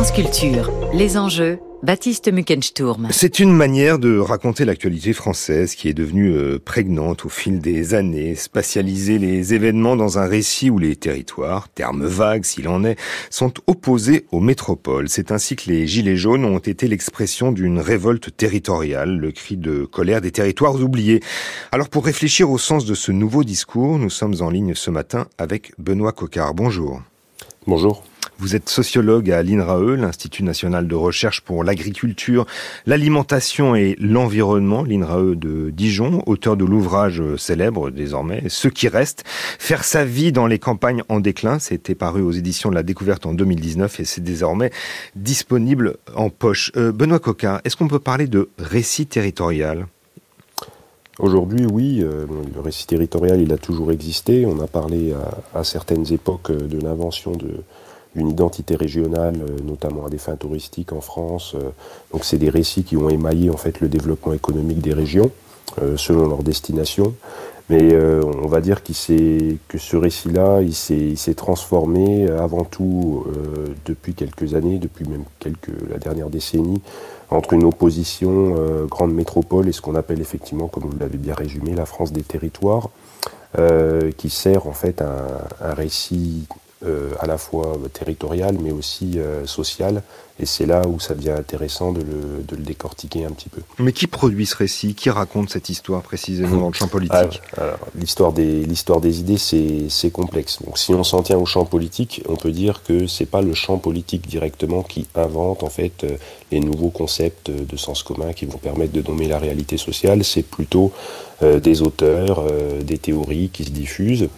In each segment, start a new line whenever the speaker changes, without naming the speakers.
France Culture, les enjeux, Baptiste Muckensturm.
C'est une manière de raconter l'actualité française qui est devenue euh, prégnante au fil des années, spatialiser les événements dans un récit où les territoires, termes vagues s'il en est, sont opposés aux métropoles. C'est ainsi que les Gilets jaunes ont été l'expression d'une révolte territoriale, le cri de colère des territoires oubliés. Alors pour réfléchir au sens de ce nouveau discours, nous sommes en ligne ce matin avec Benoît Cocard. Bonjour.
Bonjour.
Vous êtes sociologue à l'INRAE, l'Institut national de recherche pour l'agriculture, l'alimentation et l'environnement, l'INRAE de Dijon, auteur de l'ouvrage célèbre désormais, Ce qui reste, faire sa vie dans les campagnes en déclin. C'était paru aux éditions de la découverte en 2019 et c'est désormais disponible en poche. Euh, Benoît Coquin, est-ce qu'on peut parler de récit territorial?
Aujourd'hui, oui, euh, le récit territorial, il a toujours existé. On a parlé à, à certaines époques de l'invention de, une identité régionale, euh, notamment à des fins touristiques en France. Euh, donc c'est des récits qui ont émaillé en fait le développement économique des régions euh, selon leur destination. Mais on va dire que ce récit-là, il s'est transformé avant tout depuis quelques années, depuis même quelques, la dernière décennie, entre une opposition grande métropole et ce qu'on appelle effectivement, comme vous l'avez bien résumé, la France des territoires, qui sert en fait un, un récit à la fois territorial mais aussi euh, social. Et c'est là où ça devient intéressant de le, de le, décortiquer un petit peu.
Mais qui produit ce récit? Qui raconte cette histoire précisément dans le champ politique?
L'histoire des, des idées, c'est complexe. Donc si on s'en tient au champ politique, on peut dire que c'est pas le champ politique directement qui invente en fait euh, les nouveaux concepts de sens commun qui vont permettre de nommer la réalité sociale. C'est plutôt des auteurs, des théories qui se diffusent.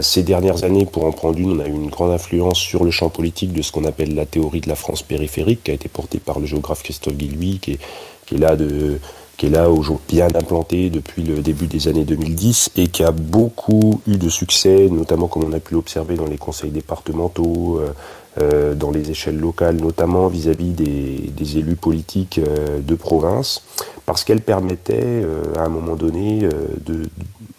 ces dernières années, pour en prendre une, on a eu une grande influence sur le champ politique de ce qu'on appelle la théorie de la France périphérique, qui a été portée par le géographe Christophe Guillouis, qui est, là aujourd'hui bien implanté depuis le début des années 2010 et qui a beaucoup eu de succès, notamment comme on a pu l'observer dans les conseils départementaux, euh, euh, dans les échelles locales, notamment vis-à-vis des, des, élus politiques euh, de province, parce qu'elle permettait à un moment donné de,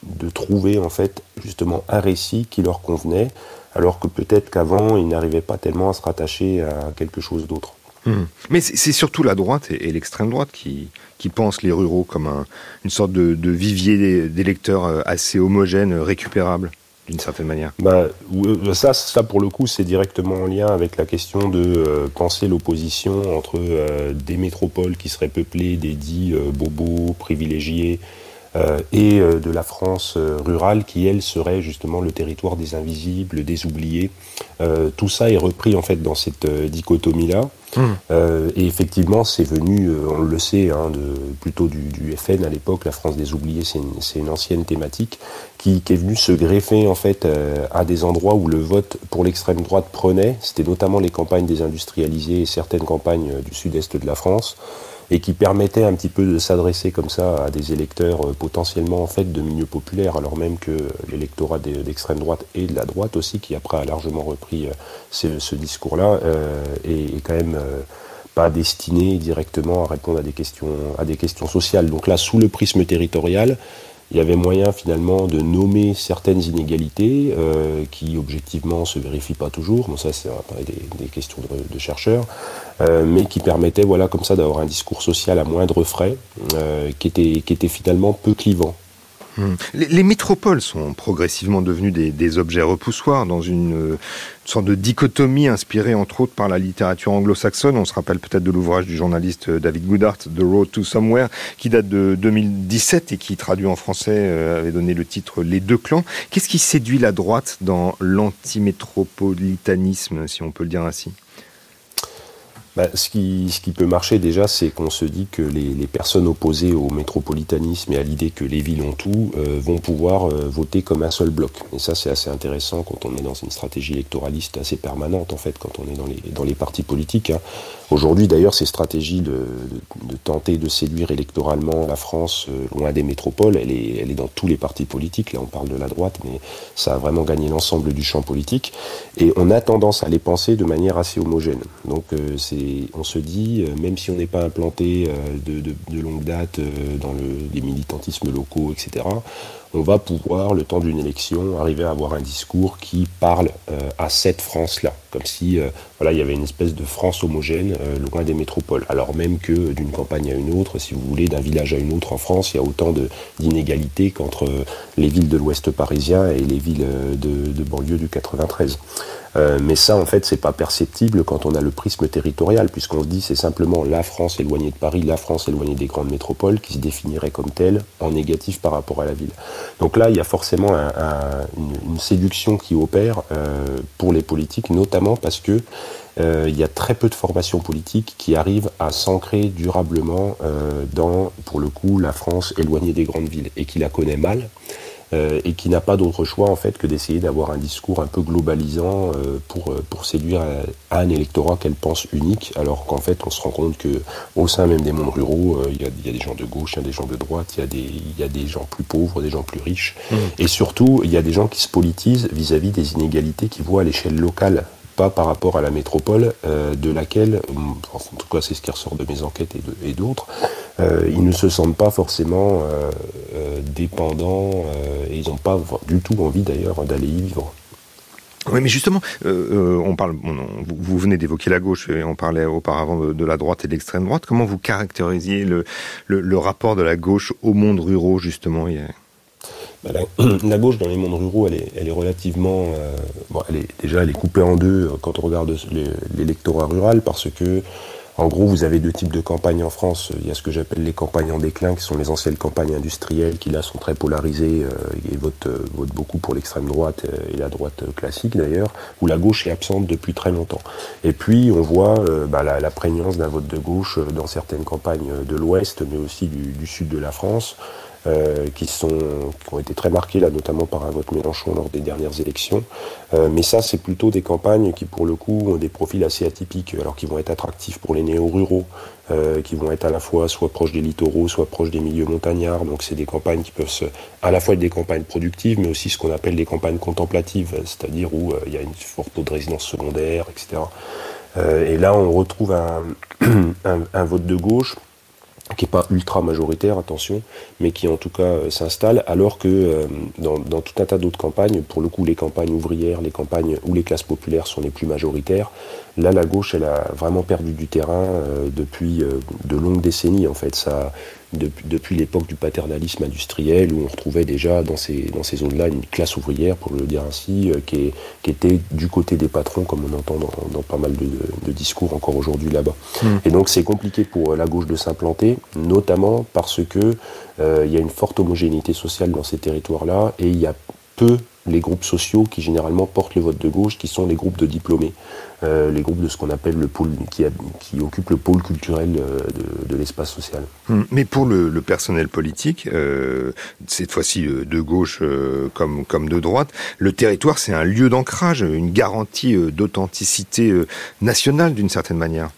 de trouver en fait justement un récit qui leur convenait, alors que peut-être qu'avant, ils n'arrivaient pas tellement à se rattacher à quelque chose d'autre.
Mmh. Mais c'est surtout la droite et, l'extrême droite qui, qui pensent les ruraux comme un, une sorte de, de vivier d'électeurs euh, assez homogène, récupérable d'une certaine manière.
Bah, euh, ça, ça, pour le coup, c'est directement en lien avec la question de euh, penser l'opposition entre des métropoles qui seraient peuplées des dits bobos privilégiés euh, et euh, de la France euh, rurale qui, elle, serait justement le territoire des invisibles, des oubliés. tout ça est repris en fait dans cette dichotomie-là. Mmh. et effectivement, c'est venu, on le sait, hein, de, plutôt du, du, FN à l'époque, la France des oubliés, c'est une, une, ancienne thématique qui, qui, est venue se greffer en fait à des endroits où le vote pour l'extrême droite prenait. C'était notamment les campagnes désindustrialisées et certaines campagnes du sud-est de la France et qui permettait un petit peu de s'adresser comme ça à des électeurs euh, potentiellement en fait de milieux populaires, alors même que l'électorat d'extrême droite et de la droite aussi, qui après a largement repris euh, ce, discours-là, euh, est, quand même pas destiné directement à répondre à des questions à des questions sociales. Donc là, sous le prisme territorial, il y avait moyen finalement de nommer certaines inégalités euh, qui objectivement se vérifient pas toujours, bon ça c'est des, des questions de, chercheurs, euh, mais qui permettaient voilà comme ça d'avoir un discours social à moindre frais, euh, qui était qui était finalement peu clivant.
Hmm. Les, métropoles sont progressivement devenues des, objets repoussoirs dans une, sorte de dichotomie inspirée entre autres par la littérature anglo-saxonne. On se rappelle peut-être de l'ouvrage du journaliste David Goodhart, The Road to Somewhere, qui date de 2017 et qui, traduit en français, euh, avait donné le titre Les deux clans. Qu'est-ce qui séduit la droite dans l'antimétropolitanisme, si on peut le dire ainsi?
Bah, ce, qui, ce qui peut marcher déjà, c'est qu'on se dit que les, les, personnes opposées au métropolitanisme et à l'idée que les villes ont tout euh, vont pouvoir euh, voter comme un seul bloc. Et ça, c'est assez intéressant quand on est dans une stratégie électoraliste assez permanente, en fait, quand on est dans les, dans les partis politiques. Hein. Aujourd'hui, d'ailleurs, ces stratégies de, de, de, tenter de séduire électoralement la France euh, loin des métropoles, elle est, elle est dans tous les partis politiques. Là, on parle de la droite, mais ça a vraiment gagné l'ensemble du champ politique. Et on a tendance à les penser de manière assez homogène. Donc, c'est on se dit, même si on n'est pas implanté de, longue date dans les militantismes locaux, etc., on va pouvoir, le temps d'une élection, arriver à avoir un discours qui parle euh, à cette France-là, comme si euh, voilà, il y avait une espèce de France homogène euh, loin des métropoles. Alors même que d'une campagne à une autre, si vous voulez, d'un village à une autre en France, il y a autant d'inégalités qu'entre les villes de l'Ouest parisien et les villes de, de banlieue du 93. Euh, mais ça, en fait, c'est pas perceptible quand on a le prisme territorial, puisqu'on se dit c'est simplement la France éloignée de Paris, la France éloignée des grandes métropoles, qui se définirait comme telle en négatif par rapport à la ville. Donc là, il y a forcément une, séduction qui opère euh, pour les politiques, notamment parce que euh, il y a très peu de formations politiques qui arrivent à s'ancrer durablement dans, pour le coup, la France éloignée des grandes villes et qui la connaît mal. Euh, et qui n'a pas d'autre choix en fait que d'essayer d'avoir un discours un peu globalisant euh, pour, euh, pour séduire à, un électorat qu'elle pense unique, alors qu'en fait on se rend compte que au sein même des mondes ruraux, il y, a, y, a des gens de gauche, il y a des gens de droite, il y, a des, il y a des gens plus pauvres, des gens plus riches, mmh. et surtout il y a des gens qui se politisent vis-à-vis -vis des inégalités qu'ils voient à l'échelle locale pas par rapport à la métropole, euh, de laquelle, en tout cas c'est ce qui ressort de mes enquêtes et d'autres, euh, ils ne se sentent pas forcément euh, dépendants et ils n'ont pas du tout envie d'ailleurs d'aller y vivre.
Oui, mais justement, on parle. vous, venez d'évoquer la gauche et on parlait auparavant de, la droite et de l'extrême droite. Comment vous caractérisiez le, le, rapport de la gauche au monde ruraux justement?
Bah, la, gauche dans les mondes ruraux, elle est, elle est relativement, euh, bon, elle est déjà, elle est coupée en deux euh, quand on regarde l'électorat rural, parce que, en gros, vous avez deux types de campagnes en France. Il y a ce que j'appelle les campagnes en déclin, qui sont les anciennes campagnes industrielles, qui là sont très polarisées euh, et votent, votent, beaucoup pour l'extrême droite et la droite classique d'ailleurs, où la gauche est absente depuis très longtemps. Et puis on voit bah, la, la, prégnance d'un vote de gauche dans certaines campagnes de l'Ouest, mais aussi du, du sud de la France. Euh, qui, sont, qui ont été très marqués, là, notamment par un vote Mélenchon lors des dernières élections. Euh, mais ça, c'est plutôt des campagnes qui, pour le coup, ont des profils assez atypiques, alors qui vont être attractifs pour les néo-ruraux, euh, qui vont être à la fois soit proches des littoraux, soit proches des milieux montagnards. Donc, c'est des campagnes qui peuvent se, à la fois être des campagnes productives, mais aussi ce qu'on appelle des campagnes contemplatives, c'est-à-dire où il y a une forte taux de résidence secondaire, etc. et là, on retrouve un, un, un vote de gauche qui n'est pas ultra majoritaire, attention, mais qui en tout cas euh, s'installe, alors que euh, dans, tout un tas d'autres campagnes, pour le coup les campagnes ouvrières, les campagnes où les classes populaires sont les plus majoritaires, là la gauche elle a vraiment perdu du terrain euh, depuis de longues décennies en fait. Ça, depuis, l'époque du paternalisme industriel, où on retrouvait déjà dans ces, dans ces zones-là une classe ouvrière, pour le dire ainsi, euh, qui, qui, était du côté des patrons, comme on entend dans, pas mal de, discours encore aujourd'hui là-bas. Hmm. Et donc c'est compliqué pour la gauche de s'implanter, notamment parce que euh, il y a une forte homogénéité sociale dans ces territoires-là, et il y a peu les groupes sociaux qui généralement portent les votes de gauche, qui sont les groupes de diplômés, euh, les groupes de ce qu'on appelle le pôle, qui, occupent le pôle culturel euh, de, l'espace social.
Hum, mais pour le, personnel politique, euh, cette fois-ci de gauche comme de droite, le territoire c'est un lieu d'ancrage, une garantie d'authenticité nationale d'une certaine manière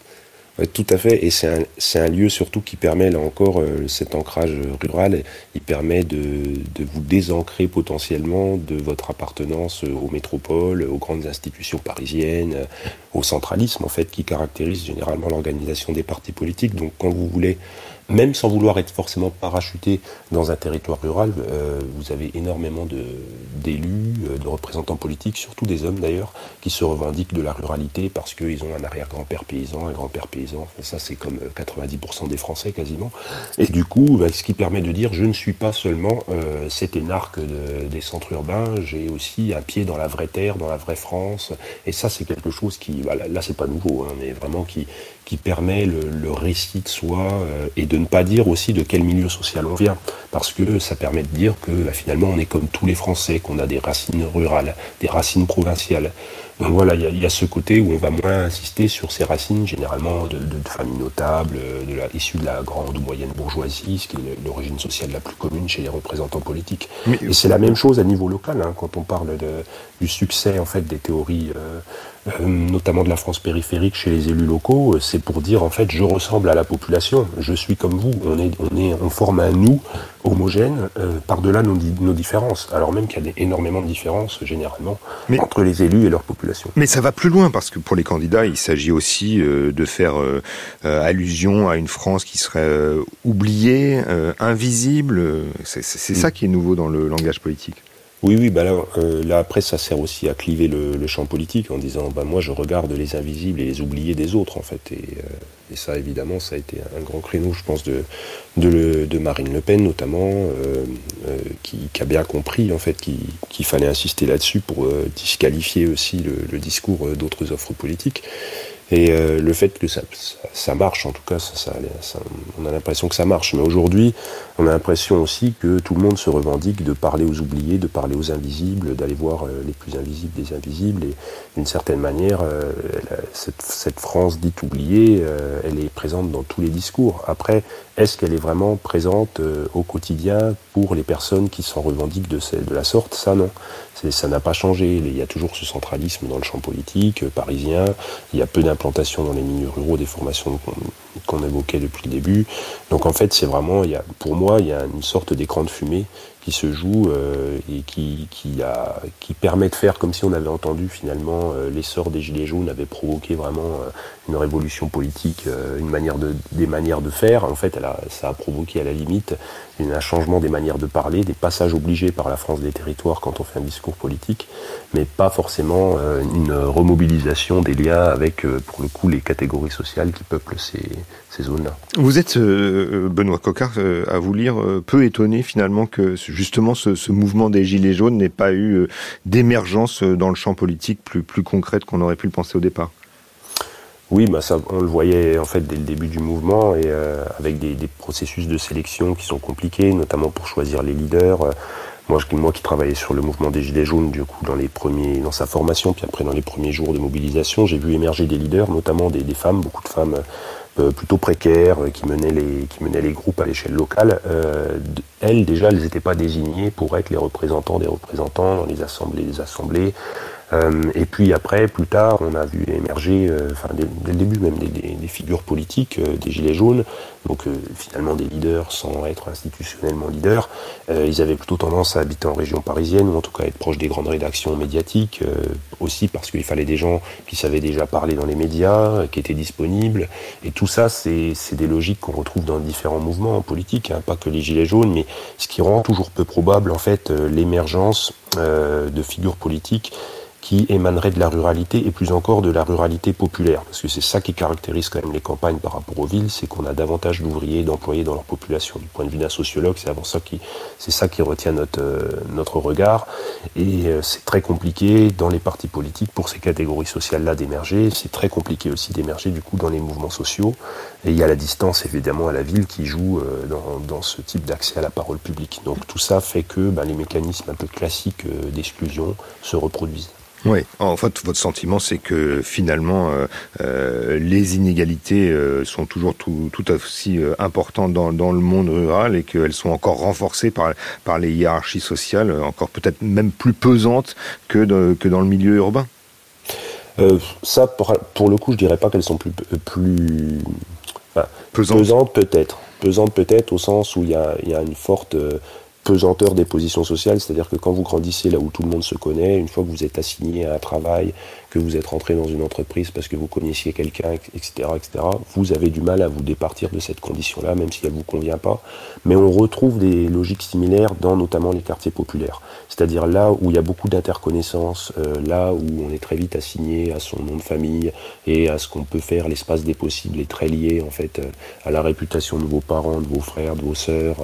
tout à fait, et c'est un, un, lieu surtout qui permet, là encore, euh, cet ancrage rural, il permet de, de, vous désancrer potentiellement de votre appartenance aux métropoles, aux grandes institutions parisiennes, au centralisme en fait, qui caractérise généralement l'organisation des partis politiques. Donc quand vous voulez même sans vouloir être forcément parachuté dans un territoire rural, euh, vous avez énormément d'élus, de, euh, de, représentants politiques, surtout des hommes d'ailleurs, qui se revendiquent de la ruralité parce qu'ils ont un arrière-grand-père paysan, un grand-père paysan. Ça, c'est comme 90% euh, des Français quasiment. Et du coup, bah, ce qui permet de dire, je ne suis pas seulement euh, cet énarque des centres urbains, j'ai aussi un pied dans la vraie terre, dans la vraie France. Et ça, c'est quelque chose qui, là, c'est pas nouveau, hein, mais vraiment qui, qui permet le, récit de soi euh, et de ne pas dire aussi de quel milieu social on vient. Parce que ça permet de dire que bah, finalement on est comme tous les Français, qu'on a des racines rurales, des racines provinciales. Donc voilà, il y, a ce côté où on va moins insister sur ces racines, généralement de, de, familles notables, de la, issues de la grande ou moyenne bourgeoisie, ce qui est l'origine sociale la plus commune chez les représentants politiques. et c'est la même chose à niveau local, hein, quand on parle de, du succès en fait des théories. Euh, euh, notamment de la France périphérique chez les élus locaux, euh, c'est pour dire en fait je ressemble à la population, je suis comme vous, on est, on est, on forme un nous homogène euh, par-delà nos, nos, différences, alors même qu'il y a énormément de différences généralement mais, entre les élus et leur population.
Mais ça va plus loin parce que pour les candidats, il s'agit aussi de faire allusion à une France qui serait oubliée, invisible. C'est ça qui est nouveau dans le langage politique.
Oui, oui, bah là, euh, là, après, ça sert aussi à cliver le, champ politique en disant, bah, moi, je regarde les invisibles et les oubliés des autres, en fait. Et, euh, ça, évidemment, ça a été un grand créneau, je pense, de, Marine Le Pen, notamment, euh, qui, a bien compris, en fait, qu'il fallait insister là-dessus pour disqualifier aussi le discours d'autres offres politiques. Et euh, le fait que ça, ça, marche, en tout cas, ça, ça on a l'impression que ça marche. Mais aujourd'hui, on a l'impression aussi que tout le monde se revendique de parler aux oubliés, de parler aux invisibles, d'aller voir euh, les plus invisibles des invisibles. Et d'une certaine manière, euh, cette, cette, France dite oubliée, euh, elle est présente dans tous les discours. Après, est-ce qu'elle est vraiment présente euh, au quotidien pour les personnes qui s'en revendiquent de, de, la sorte? Ça, non. Ça n'a pas changé. Il y a toujours ce centralisme dans le champ politique euh, parisien. Il y a peu d'implantation dans les milieux ruraux des formations qu'on qu évoquait depuis le début. Donc en fait, c'est vraiment, il y a, pour moi, il y a une sorte d'écran de fumée qui se joue euh, et qui, qui, a, qui permet de faire comme si on avait entendu finalement euh, l'essor des Gilets jaunes avait provoqué vraiment euh, une révolution politique, une manière de, des manières de faire. En fait, a, ça a provoqué à la limite un changement des manières de parler, des passages obligés par la France des territoires quand on fait un discours politique, mais pas forcément une remobilisation des liens avec, pour le coup, les catégories sociales qui peuplent ces, ces zones-là.
Vous êtes, Benoît euh, à vous lire, peu étonné finalement que justement ce, mouvement des Gilets jaunes n'ait pas eu euh, d'émergence dans le champ politique plus, concrète qu'on aurait pu le penser au départ
oui, bah on le voyait en fait dès le début du mouvement euh, avec des, processus de sélection qui sont compliqués, notamment pour choisir les leaders. Moi, qui travaillais sur le mouvement des Gilets jaunes, du coup, dans les premiers, dans sa formation, puis après dans les premiers jours de mobilisation, j'ai vu émerger des leaders, notamment des, femmes, beaucoup de femmes euh, plutôt précaires, euh, qui menaient les, qui menaient les groupes à l'échelle locale. Euh, elles, déjà, elles n'étaient pas désignées pour être les représentants des représentants dans les assemblées des assemblées. Euh, et puis après, plus tard, on a vu émerger, euh, enfin dès, le début même, des figures politiques, euh, des gilets jaunes, donc finalement des leaders sans être institutionnellement leaders. ils avaient plutôt tendance à habiter en région parisienne ou en tout cas être proches des grandes rédactions médiatiques, aussi parce qu'il fallait des gens qui savaient déjà parler dans les médias, qui étaient disponibles. Et tout ça, c'est des logiques qu'on retrouve dans différents mouvements politiques, hein, pas que les gilets jaunes, mais ce qui rend toujours peu probable en fait l'émergence de figures politiques qui émanerait de la ruralité et plus encore de la ruralité populaire. Parce que c'est ça qui caractérise quand même les campagnes par rapport aux villes, c'est qu'on a davantage d'ouvriers et d'employés dans leur population. Du point de vue d'un sociologue, c'est avant ça qui, c'est ça qui retient notre, euh, notre regard. Et euh, c'est très compliqué dans les partis politiques pour ces catégories sociales-là d'émerger. C'est très compliqué aussi d'émerger du coup dans les mouvements sociaux. Et il y a la distance évidemment à la ville qui joue euh, dans, dans ce type d'accès à la parole publique. Donc tout ça fait que ben, les mécanismes un peu classiques d'exclusion se reproduisent.
Oui, en fait, votre sentiment, c'est que finalement, euh, euh, les inégalités euh, sont toujours tout, tout aussi euh, importantes dans, dans, le monde rural et qu'elles sont encore renforcées par, par les hiérarchies sociales, encore peut-être même plus pesantes que, de, que dans le milieu urbain.
Ça, pour, pour, le coup, je dirais pas qu'elles sont plus, plus enfin, pesantes, pesantes peut-être, pesantes peut-être au sens où il y a, y a une forte pesanteur des positions sociales, c'est-à-dire que quand vous grandissez là où tout le monde se connaît, une fois que vous êtes assigné à un travail, que vous êtes rentré dans une entreprise parce que vous connaissiez quelqu'un, etc., etc., vous avez du mal à vous départir de cette condition-là, même si elle vous convient pas. Mais on retrouve des logiques similaires dans notamment les quartiers populaires. C'est-à-dire là où il y a beaucoup d'interconnaissances, euh, là où on est très vite assigné à son nom de famille et à ce qu'on peut faire, l'espace des possibles est très lié en fait euh, à la réputation de vos parents, de vos frères, de vos sœurs.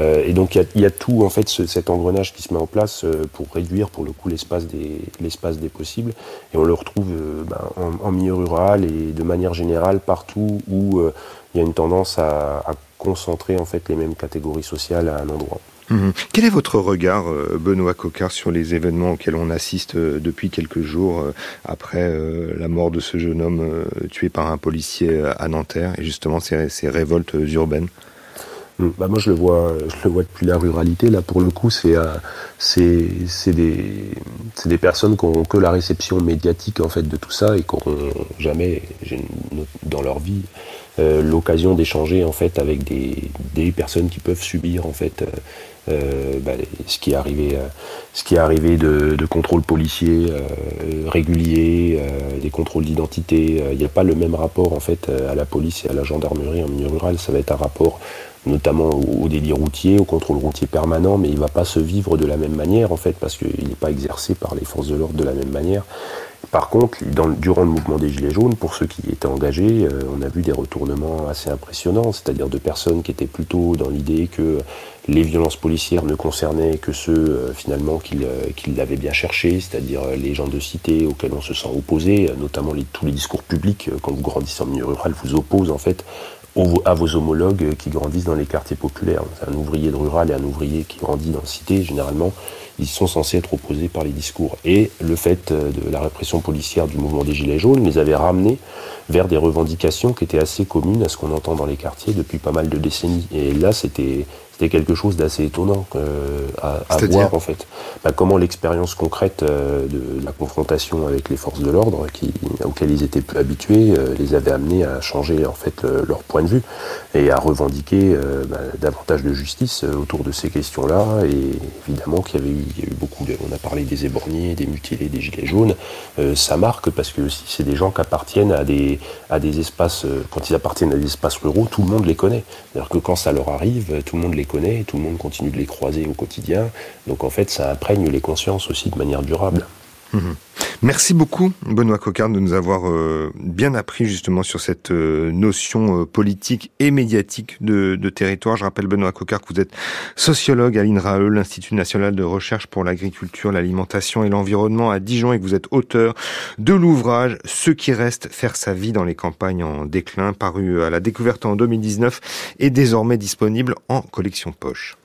Euh, et donc il y, a tout en fait ce, cet engrenage qui se met en place pour réduire pour le coup l'espace des l'espace des possibles. Et on le retrouve euh, ben, en, milieu rural et de manière générale partout où euh, il y a une tendance à, concentrer en fait les mêmes catégories sociales à un endroit.
Mmh. Quel est votre regard, euh, Benoît Cocard, sur les événements auxquels on assiste depuis quelques jours après la mort de ce jeune homme tué par un policier à Nanterre et justement ces, ces révoltes urbaines?
Bah moi je le vois, je le vois depuis la ruralité. Là pour le coup c'est euh, c'est des des personnes qui ont que la réception médiatique en fait de tout ça et qui n'auront jamais dans leur vie euh, l'occasion d'échanger en fait avec des, des personnes qui peuvent subir en fait euh, bah, ce qui est arrivé, ce qui est arrivé de, de contrôles policiers réguliers, des contrôles d'identité. Il n'y a pas le même rapport en fait à la police et à la gendarmerie en milieu rural. Ça va être un rapport notamment au, délit routier, au contrôle routier permanent, mais il ne va pas se vivre de la même manière en fait, parce qu'il n'est pas exercé par les forces de l'ordre de la même manière. Par contre, durant le mouvement des Gilets jaunes, pour ceux qui étaient engagés, euh, on a vu des retournements assez impressionnants, c'est-à-dire de personnes qui étaient plutôt dans l'idée que les violences policières ne concernaient que ceux euh, finalement euh, qui, l'avaient bien cherché, c'est-à-dire les gens de cité auxquels on se sent opposé, notamment tous les discours publics, quand vous grandissez en milieu rural, vous opposent en fait à vos homologues qui grandissent dans les quartiers populaires. Un ouvrier de rural et un ouvrier qui grandit dans la cité, généralement, ils sont censés être opposés par les discours. Et le fait euh, de la répression policière du mouvement des Gilets jaunes les avait ramenés vers des revendications qui étaient assez communes à ce qu'on entend dans les quartiers depuis pas mal de décennies. Et là, c'était c'était quelque chose d'assez étonnant euh, à, voir en fait. Bah, comment l'expérience concrète euh, de la confrontation avec les forces de l'ordre, auxquelles ils étaient peu habitués, euh, les avait amenés à changer en fait leur point de vue et à revendiquer bah, davantage de justice autour de ces questions-là. Et évidemment qu'il y avait eu, il y a eu beaucoup, de, on a parlé des éborgnés, des mutilés, des gilets jaunes. ça marque parce que si c'est des gens qui appartiennent à des à des espaces, quand ils appartiennent à des espaces ruraux, tout le monde les connaît. C'est-à-dire que quand ça leur arrive, tout le monde les tout le monde continue de les croiser au quotidien. Donc en fait, ça imprègne les consciences aussi de manière durable.
Mhm. Merci beaucoup, Benoît Cocarde, de nous avoir euh, bien appris justement sur cette euh, notion euh, politique et médiatique de, territoire. Je rappelle, Benoît Cocarde, que vous êtes sociologue à l'INRAE, l'Institut national de recherche pour l'agriculture, l'alimentation et l'environnement à Dijon, et que vous êtes auteur de l'ouvrage Ce qui reste, faire sa vie dans les campagnes en déclin, paru à la découverte en 2019 et désormais disponible en collection poche.